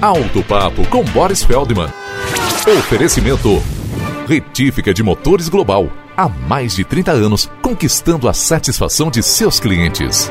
Alto Papo com Boris Feldman. Oferecimento. Retífica de Motores Global. Há mais de 30 anos, conquistando a satisfação de seus clientes.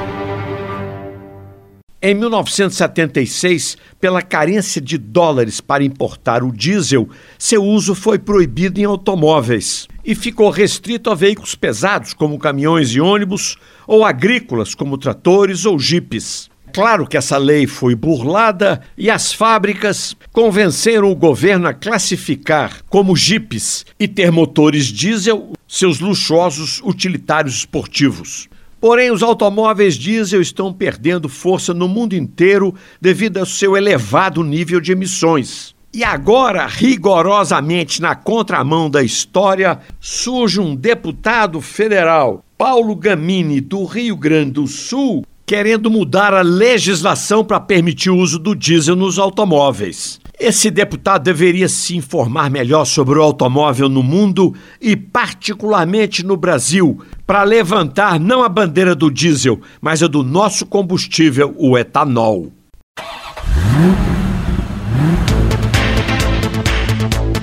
Em 1976, pela carência de dólares para importar o diesel, seu uso foi proibido em automóveis e ficou restrito a veículos pesados, como caminhões e ônibus, ou agrícolas, como tratores ou jipes. Claro que essa lei foi burlada e as fábricas convenceram o governo a classificar como jipes e ter motores diesel seus luxuosos utilitários esportivos. Porém, os automóveis diesel estão perdendo força no mundo inteiro devido ao seu elevado nível de emissões. E agora, rigorosamente na contramão da história, surge um deputado federal, Paulo Gamini, do Rio Grande do Sul, querendo mudar a legislação para permitir o uso do diesel nos automóveis. Esse deputado deveria se informar melhor sobre o automóvel no mundo e, particularmente no Brasil, para levantar não a bandeira do diesel, mas a do nosso combustível, o etanol.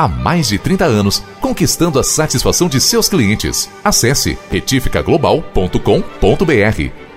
Há mais de 30 anos, conquistando a satisfação de seus clientes. Acesse retificaglobal.com.br